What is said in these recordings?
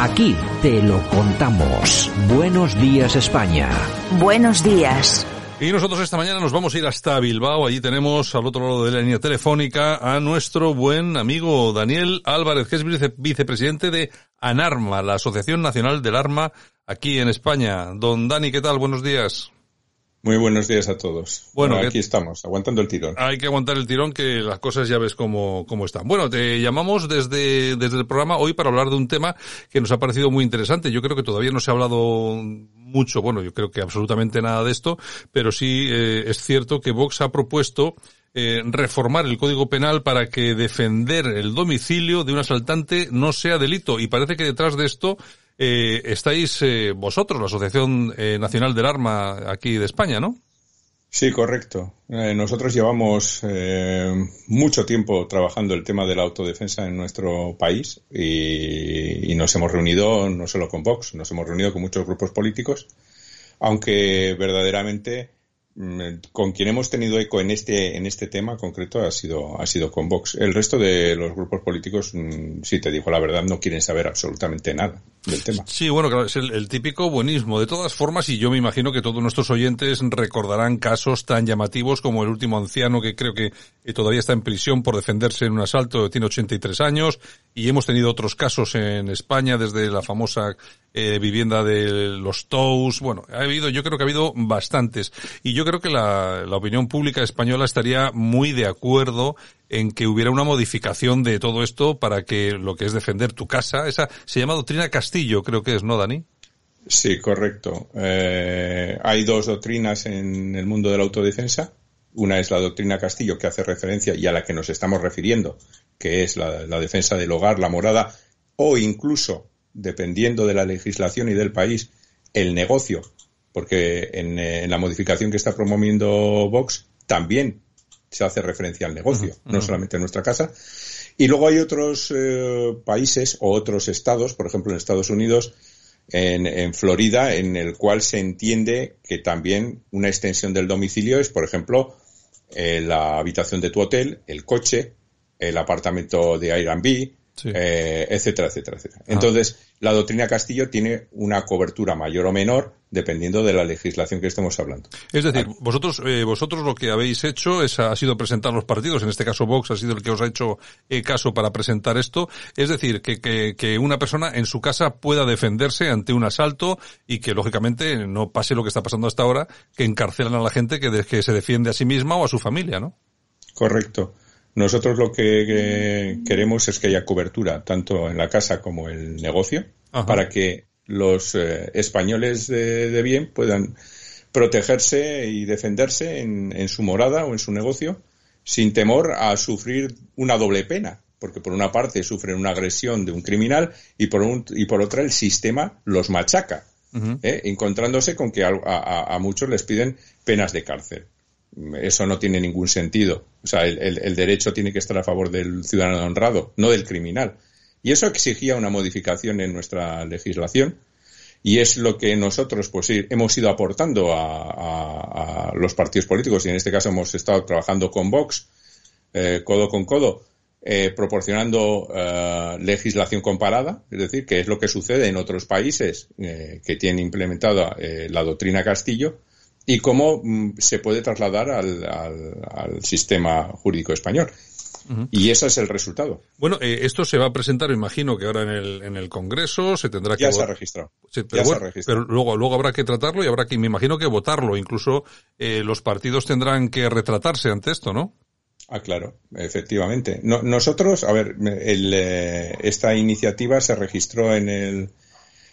Aquí te lo contamos. Buenos días España. Buenos días. Y nosotros esta mañana nos vamos a ir hasta Bilbao. Allí tenemos al otro lado de la línea telefónica a nuestro buen amigo Daniel Álvarez, que es vice vicepresidente de ANARMA, la Asociación Nacional del Arma aquí en España. Don Dani, ¿qué tal? Buenos días. Muy buenos días a todos. Bueno, aquí estamos, aguantando el tirón. Hay que aguantar el tirón, que las cosas ya ves cómo, cómo están. Bueno, te llamamos desde, desde el programa hoy para hablar de un tema que nos ha parecido muy interesante. Yo creo que todavía no se ha hablado mucho, bueno, yo creo que absolutamente nada de esto, pero sí eh, es cierto que Vox ha propuesto eh, reformar el Código Penal para que defender el domicilio de un asaltante no sea delito. Y parece que detrás de esto eh, estáis eh, vosotros, la Asociación eh, Nacional del Arma aquí de España, ¿no? Sí, correcto. nosotros llevamos mucho tiempo trabajando el tema de la autodefensa en nuestro país y, y, nos hemos reunido no solo con Vox, nos hemos reunido con muchos grupos políticos, aunque verdaderamente con quien hemos tenido eco en este en este tema concreto ha sido ha sido con Vox. El resto de los grupos políticos, mm, si te digo la verdad, no quieren saber absolutamente nada del tema. Sí, bueno, claro, es el, típico buenismo. De todas formas, y yo me imagino que todos nuestros oyentes recordarán casos tan llamativos como el último anciano que creo que todavía está en prisión por defenderse en un asalto, tiene 83 años, y hemos tenido otros casos en España desde la famosa eh, vivienda de los TOUs. Bueno, ha habido, yo creo que ha habido bastantes. Y yo creo que la, opinión pública española estaría muy de acuerdo en que hubiera una modificación de todo esto para que lo que es defender tu casa, esa se llama doctrina Castillo, creo que es, ¿no, Dani? Sí, correcto. Eh, hay dos doctrinas en el mundo de la autodefensa. Una es la doctrina Castillo, que hace referencia y a la que nos estamos refiriendo, que es la defensa del hogar, la morada, o incluso dependiendo de la legislación y del país, el negocio, porque en, eh, la modificación que está promoviendo Vox también se hace referencia al negocio, no solamente en nuestra casa. Y luego hay otros eh, países o otros estados, por ejemplo en Estados Unidos, en, Florida, en el cual se entiende que también una extensión del domicilio es, por ejemplo, eh, la habitación de tu hotel, el coche, el apartamento de Airbnb, eh, etcétera, etcétera, etcétera. Ah. Entonces, la doctrina Castillo tiene una cobertura mayor o menor dependiendo de la legislación que estemos hablando. Es decir, vosotros, eh, vosotros lo que habéis hecho es, ha sido presentar los partidos, en este caso Vox ha sido el que os ha hecho eh, caso para presentar esto, es decir, que, que, que, una persona en su casa pueda defenderse ante un asalto y que lógicamente no pase lo que está pasando hasta ahora, que encarcelan a la gente que, que se defiende a sí misma o a su familia, ¿no? Correcto. Nosotros lo que, queremos es que haya cobertura tanto en la casa como en el negocio para que los eh, españoles de, bien puedan protegerse y defenderse en, en, su morada o en su negocio sin temor a sufrir una doble pena, porque por una parte sufren una agresión de un criminal y por, un, y por otra el sistema los machaca, ¿eh? encontrándose con que a, muchos les piden penas de cárcel eso no tiene ningún sentido. O sea, el, derecho tiene que estar a favor del ciudadano honrado, no del criminal. Y eso exigía una modificación en nuestra legislación y es lo que nosotros pues hemos ido aportando a, los partidos políticos y en este caso hemos estado trabajando con Vox eh, codo con codo eh, proporcionando eh, legislación comparada, es decir, que es lo que sucede en otros países que tienen implementada la doctrina Castillo y cómo mm, se puede trasladar al, al, sistema jurídico español. Y ese es el resultado. Bueno, eh, esto se va a presentar, imagino que ahora en el, en el Congreso se tendrá que... Ya se ha registrado. pero, ya se pero luego, luego habrá que tratarlo y habrá que, me imagino que votarlo. Incluso eh, los partidos tendrán que retratarse ante esto, ¿no? Ah, claro, efectivamente. nosotros, a ver, el, eh, esta iniciativa se registró en el,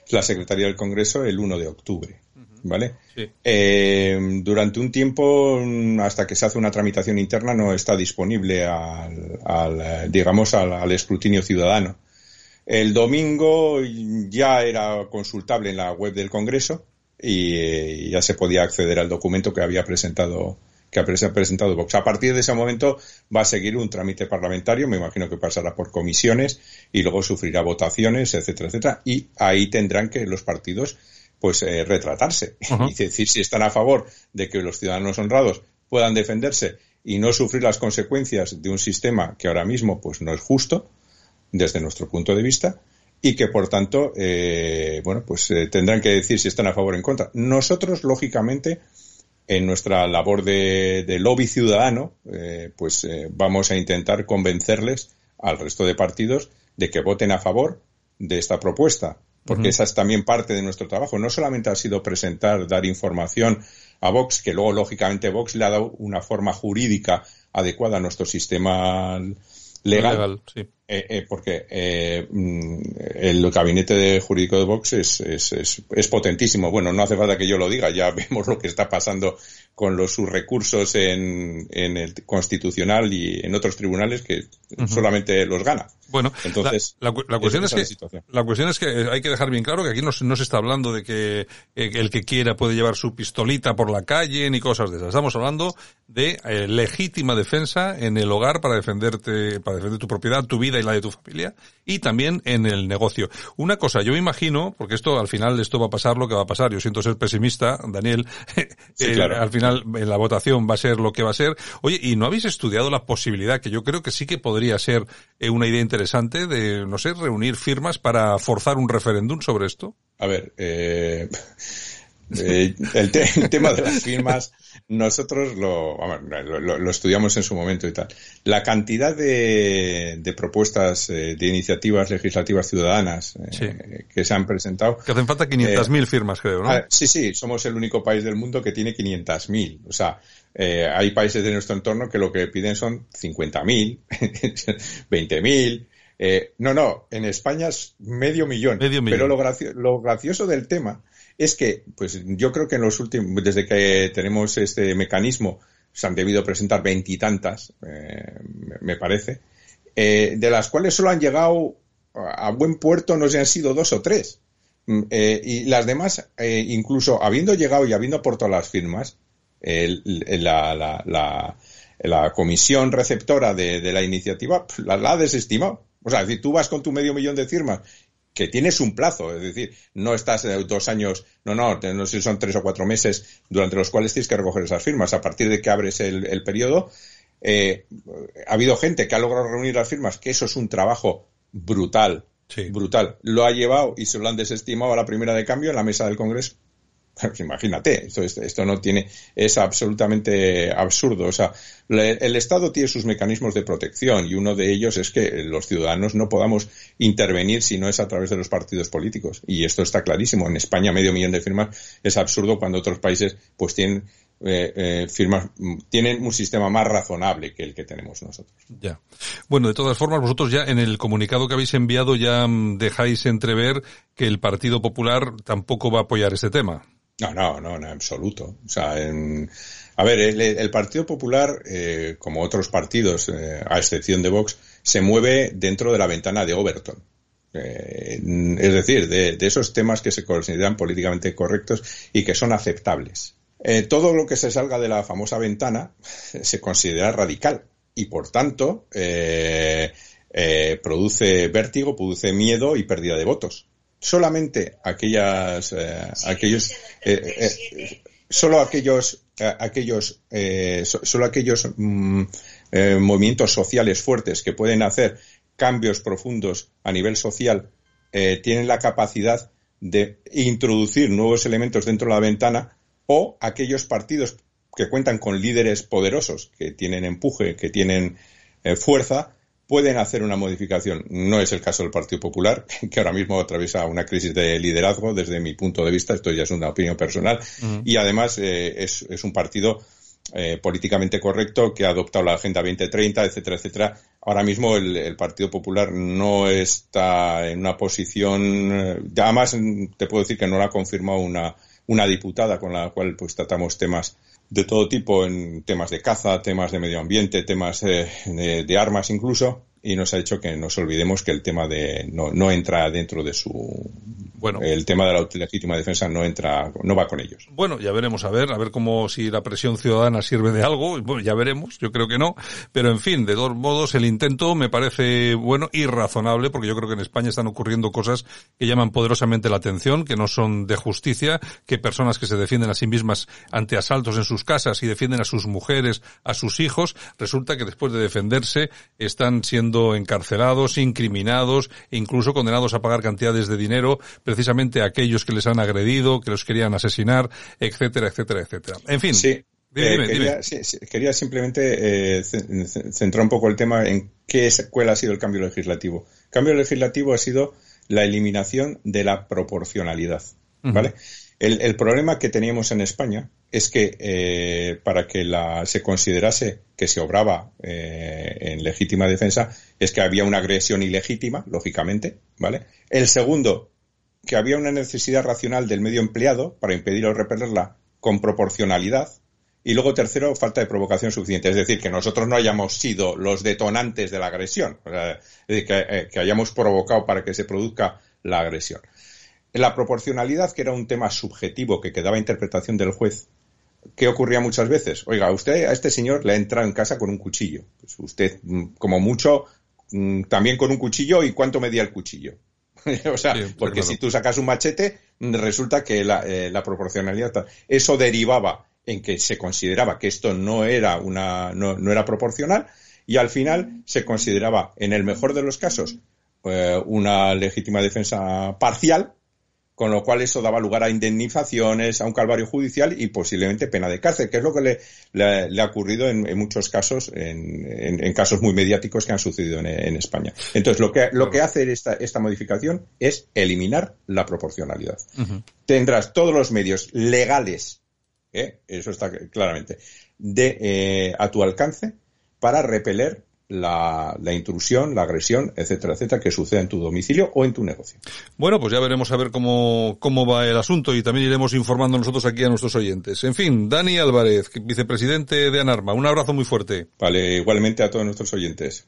la Secretaría del Congreso el 1 de octubre. ¿Vale? Eh, durante un tiempo, hasta que se hace una tramitación interna, no está disponible al, digamos, al, escrutinio ciudadano. El domingo ya era consultable en la web del Congreso y eh, ya se podía acceder al documento que había presentado que ha presentado Vox. A partir de ese momento va a seguir un trámite parlamentario, me imagino que pasará por comisiones y luego sufrirá votaciones, etcétera, etcétera, y ahí tendrán que los partidos pues eh, retratarse. Y decir si están a favor de que los ciudadanos honrados puedan defenderse y no sufrir las consecuencias de un sistema que ahora mismo pues no es justo desde nuestro punto de vista y que por tanto eh, bueno pues eh, tendrán que decir si están a favor o en contra. Nosotros lógicamente en nuestra labor de, lobby ciudadano pues vamos a intentar convencerles al resto de partidos de que voten a favor de esta propuesta porque esa es también parte de nuestro trabajo. No solamente ha sido presentar dar información a Vox que luego lógicamente Vox le ha dado una forma jurídica adecuada a nuestro sistema legal, sí. Eh, eh, porque eh, mm, el gabinete de jurídico de Vox es, es, es, es, potentísimo. Bueno, no hace falta que yo lo diga, ya vemos lo que está pasando con los sus recursos en, en el constitucional y en otros tribunales que solamente los gana. Bueno, entonces la, cuestión es, que la cuestión es que hay que dejar bien claro que aquí no, no se está hablando de que el que quiera puede llevar su pistolita por la calle ni cosas de esas. Estamos hablando de legítima defensa en el hogar para defenderte, para defender tu propiedad, tu vida y la de tu familia, y también en el negocio. Una cosa, yo me imagino, porque esto al final esto va a pasar lo que va a pasar, yo siento ser pesimista, Daniel, eh, al final en la votación va a ser lo que va a ser. Oye, ¿y no habéis estudiado la posibilidad, que yo creo que sí que podría ser eh, una idea interesante, de, no sé, reunir firmas para forzar un referéndum sobre esto? A ver, eh, el, el, tema de las firmas nosotros lo, lo, estudiamos en su momento y tal. La cantidad de, de propuestas eh, de iniciativas legislativas ciudadanas eh, que se han presentado. Que hacen falta 500.000 eh, firmas, creo, ¿no? Ah, sí, sí, somos el único país del mundo que tiene 500.000. O sea, hay países de nuestro entorno que lo que piden son 50.000, 20.000. Eh, no, no, en España es medio millón. Medio millón. Pero lo, lo gracioso del tema es que, pues yo creo que en los últimos, desde que tenemos este mecanismo, se han debido presentar veintitantas, eh, me parece, eh, de las cuales solo han llegado a buen puerto, no sé, han sido dos o tres. Mm, eh, y las demás, eh, incluso habiendo llegado y habiendo aportado las firmas, la, la, la, la, comisión receptora de, de la iniciativa la, la, ha desestimado. O sea, si tú vas con tu medio millón de firmas que tienes un plazo, es decir, no estás eh, dos años, no, no, no sé si son tres o cuatro meses durante los cuales tienes que recoger esas firmas. A partir de que abres el, periodo, eh, ha habido gente que ha logrado reunir las firmas, que eso es un trabajo brutal, brutal. Lo ha llevado y se lo han desestimado a la primera de cambio en la mesa del Congreso. Imagínate, esto, esto no tiene, es absolutamente absurdo. O sea, el Estado tiene sus mecanismos de protección y uno de ellos es que los ciudadanos no podamos intervenir si no es a través de los partidos políticos. Y esto está clarísimo. En España medio millón de firmas es absurdo cuando otros países pues tienen eh, eh, firmas tienen un sistema más razonable que el que tenemos nosotros. Ya. Bueno, de todas formas, vosotros ya en el comunicado que habéis enviado ya mm, dejáis entrever que el Partido Popular tampoco va a apoyar este tema. No, no, no, en absoluto. O sea, a ver, el, Partido Popular, eh, como otros partidos, eh, a excepción de Vox, se mueve dentro de la ventana de Overton. Eh, es decir, de, esos temas que se consideran políticamente correctos y que son aceptables. todo lo que se salga de la famosa ventana se considera radical y, por tanto, produce vértigo, produce miedo y pérdida de votos solamente aquellas, eh, aquellos, eh, eh, solo aquellos, aquellos, solo aquellos mm, movimientos sociales fuertes que pueden hacer cambios profundos a nivel social tienen la capacidad de introducir nuevos elementos dentro de la ventana o aquellos partidos que cuentan con líderes poderosos, que tienen empuje, que tienen fuerza, pueden hacer una modificación. No es el caso del Partido Popular, que ahora mismo atraviesa una crisis de liderazgo desde mi punto de vista, esto ya es una opinión personal, y además eh, es, es, un partido eh, políticamente correcto que ha adoptado la Agenda 2030, etcétera, etcétera. Ahora mismo el, el Partido Popular no está en una posición, eh, además te puedo decir que no lo ha confirmado una, una diputada con la cual pues tratamos temas de todo tipo en temas de caza, temas de medio ambiente, temas eh, de, armas incluso. Y nos ha hecho que nos olvidemos que el tema de no, no entra dentro de su bueno. el tema de la legítima defensa no entra no va con ellos. Bueno ya veremos a ver a ver cómo si la presión ciudadana sirve de algo bueno ya veremos yo creo que no pero en fin de todos modos el intento me parece bueno y razonable porque yo creo que en España están ocurriendo cosas que llaman poderosamente la atención que no son de justicia que personas que se defienden a sí mismas ante asaltos en sus casas y defienden a sus mujeres a sus hijos resulta que después de defenderse están siendo encarcelados, incriminados, incluso condenados a pagar cantidades de dinero precisamente a aquellos que les han agredido, que los querían asesinar, etcétera, etcétera, etcétera. En fin. Sí. Eh, quería, simplemente eh, centrar un poco el tema en qué es, cuál ha sido el cambio legislativo. El cambio legislativo ha sido la eliminación de la proporcionalidad, ¿vale? El, problema que teníamos en España es que eh, para que la, se considerase que se obraba eh, en legítima defensa es que había una agresión ilegítima, lógicamente, ¿vale? El segundo, que había una necesidad racional del medio empleado para impedir o repelerla con proporcionalidad. Y luego tercero, falta de provocación suficiente. Es decir, que nosotros no hayamos sido los detonantes de la agresión. O sea, que, eh, que hayamos provocado para que se produzca la agresión. La proporcionalidad, que era un tema subjetivo que quedaba a interpretación del juez, ¿qué ocurría muchas veces? Oiga, usted a este señor le ha entrado en casa con un cuchillo. Pues usted, mm, como mucho, mm, también con un cuchillo, ¿y cuánto medía el cuchillo? o sea, porque si tú sacas un machete, mm, resulta que la, eh, la, proporcionalidad, eso derivaba en que se consideraba que esto no era una, no, no era proporcional, y al final se consideraba, en el mejor de los casos, eh, una legítima defensa parcial, con lo cual eso daba lugar a indemnizaciones, a un calvario judicial y posiblemente pena de cárcel, que es lo que le, ha ocurrido en, muchos casos, en, casos muy mediáticos que han sucedido en, España. Entonces, lo que, lo que hace esta, esta modificación es eliminar la proporcionalidad. Tendrás todos los medios legales, ¿eh? eso está claramente, de, eh, a tu alcance para repeler la, la, intrusión, la agresión, etcétera, etcétera, que suceda en tu domicilio o en tu negocio. Bueno, pues ya veremos a ver cómo, cómo va el asunto y también iremos informando nosotros aquí a nuestros oyentes. En fin, Dani Álvarez, vicepresidente de ANARMA, un abrazo muy fuerte. Vale, igualmente a todos nuestros oyentes.